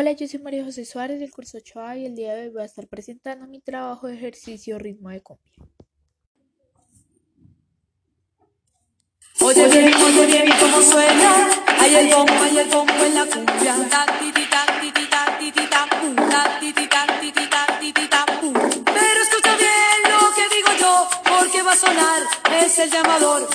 Hola, yo soy María José Suárez del curso 8A y el día de hoy voy a estar presentando mi trabajo de ejercicio ritmo de cumbia. Oye bien, oye bien cómo suena, hay el bombo, hay el bombo en la cumbia. Pero escucha bien lo que digo yo, porque va a sonar, es el llamador.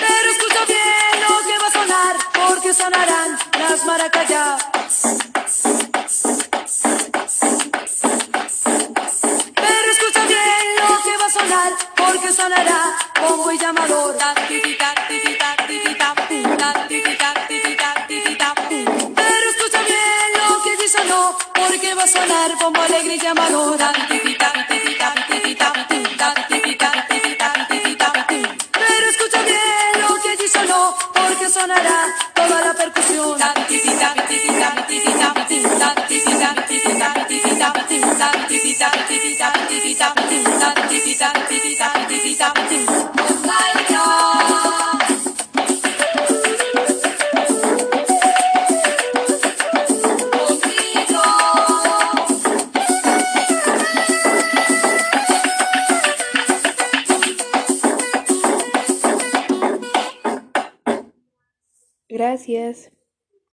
Pero escucha bien lo que va a sonar, porque sonarán las maracayas. Pero escucha bien lo que va a sonar, porque sonará pongo y llamador. Porque va a sonar como alegre llamadora. Pero escucha bien lo que allí sonó, porque sonará toda la percusión. Gracias.